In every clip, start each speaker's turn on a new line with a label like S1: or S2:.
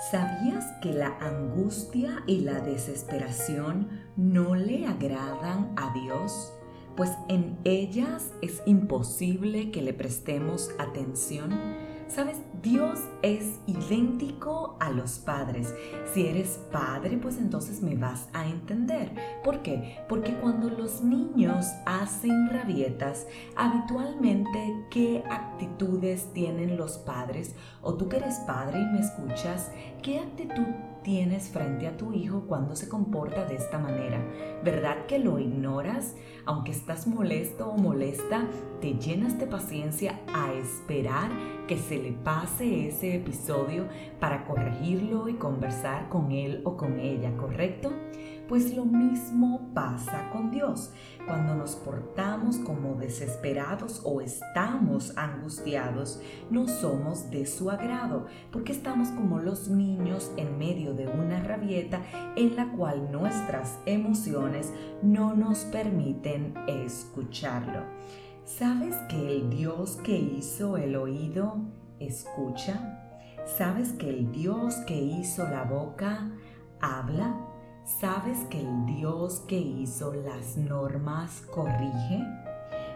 S1: ¿Sabías que la angustia y la desesperación no le agradan a Dios? Pues en ellas es imposible que le prestemos atención. Sabes, Dios es idéntico a los padres. Si eres padre, pues entonces me vas a entender. ¿Por qué? Porque cuando los niños hacen rabietas, habitualmente, ¿qué actitudes tienen los padres? O tú que eres padre y me escuchas, ¿qué actitud tienes frente a tu hijo cuando se comporta de esta manera? ¿Verdad que lo ignoras? Aunque estás molesto o molesta, te llenas de paciencia a esperar que se le pase ese episodio para corregirlo y conversar con él o con ella, ¿correcto? Pues lo mismo pasa con Dios. Cuando nos portamos como desesperados o estamos angustiados, no somos de su agrado, porque estamos como los niños en medio de una rabieta en la cual nuestras emociones no nos permiten escucharlo. ¿Sabes que el Dios que hizo el oído escucha? ¿Sabes que el Dios que hizo la boca habla? ¿Sabes que el Dios que hizo las normas corrige?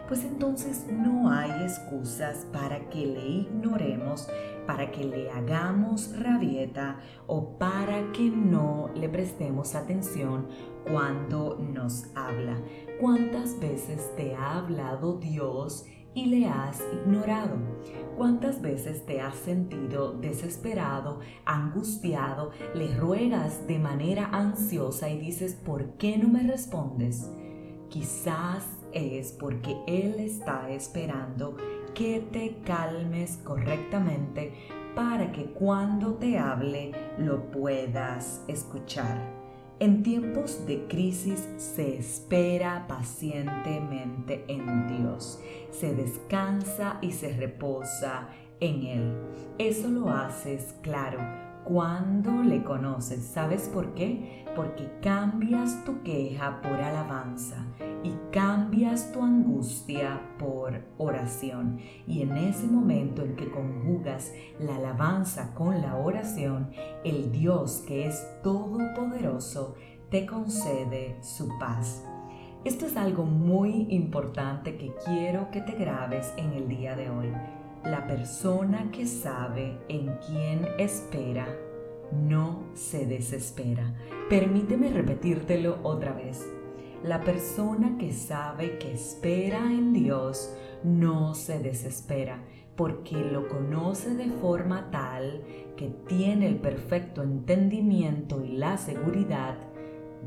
S1: Pues entonces no hay excusas para que le ignoremos, para que le hagamos rabieta o para que no le prestemos atención cuando nos habla. ¿Cuántas veces te ha hablado Dios y le has ignorado? ¿Cuántas veces te has sentido desesperado, angustiado, le ruegas de manera ansiosa y dices, ¿por qué no me respondes? Quizás es porque Él está esperando que te calmes correctamente para que cuando te hable lo puedas escuchar. En tiempos de crisis se espera pacientemente en Dios, se descansa y se reposa en Él. Eso lo haces claro cuando le conoces. ¿Sabes por qué? Porque cambias tu queja por alabanza y cambias tu angustia por oración. Y en ese momento en que conjugas la alabanza con la oración, el Dios que es todopoderoso te concede su paz. Esto es algo muy importante que quiero que te grabes en el día de hoy. La persona que sabe en quién espera no se desespera. Permíteme repetírtelo otra vez. La persona que sabe que espera en Dios no se desespera porque lo conoce de forma tal que tiene el perfecto entendimiento y la seguridad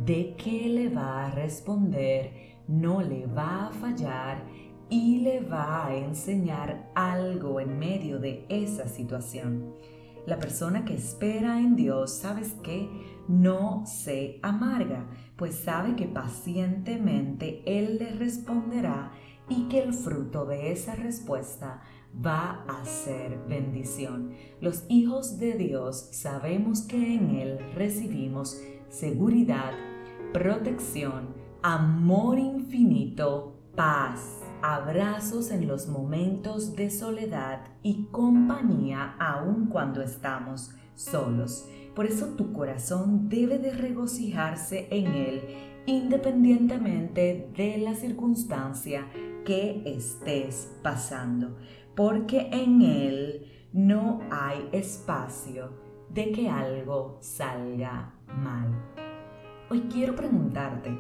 S1: de que le va a responder, no le va a fallar y le va a enseñar algo en medio de esa situación. La persona que espera en Dios, ¿sabes qué? No se amarga, pues sabe que pacientemente Él le responderá y que el fruto de esa respuesta va a ser bendición. Los hijos de Dios sabemos que en Él recibimos seguridad, protección, amor infinito, paz abrazos en los momentos de soledad y compañía aun cuando estamos solos. Por eso tu corazón debe de regocijarse en Él independientemente de la circunstancia que estés pasando, porque en Él no hay espacio de que algo salga mal. Hoy quiero preguntarte,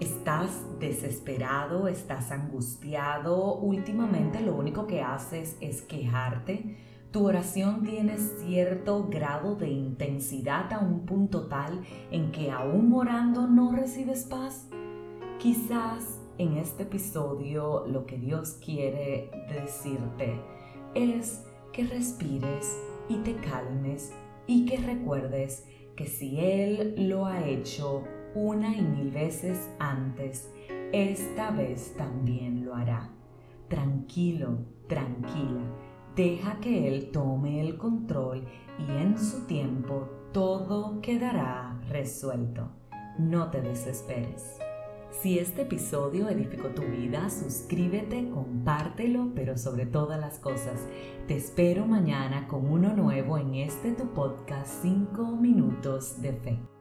S1: ¿Estás desesperado? ¿Estás angustiado? Últimamente lo único que haces es quejarte. Tu oración tiene cierto grado de intensidad a un punto tal en que aún orando no recibes paz. Quizás en este episodio lo que Dios quiere decirte es que respires y te calmes y que recuerdes que si Él lo ha hecho una y mil veces antes, esta vez también lo hará. Tranquilo, tranquila, deja que Él tome el control y en su tiempo todo quedará resuelto. No te desesperes. Si este episodio edificó tu vida, suscríbete, compártelo, pero sobre todas las cosas, te espero mañana con uno nuevo en este tu podcast 5 minutos de fe.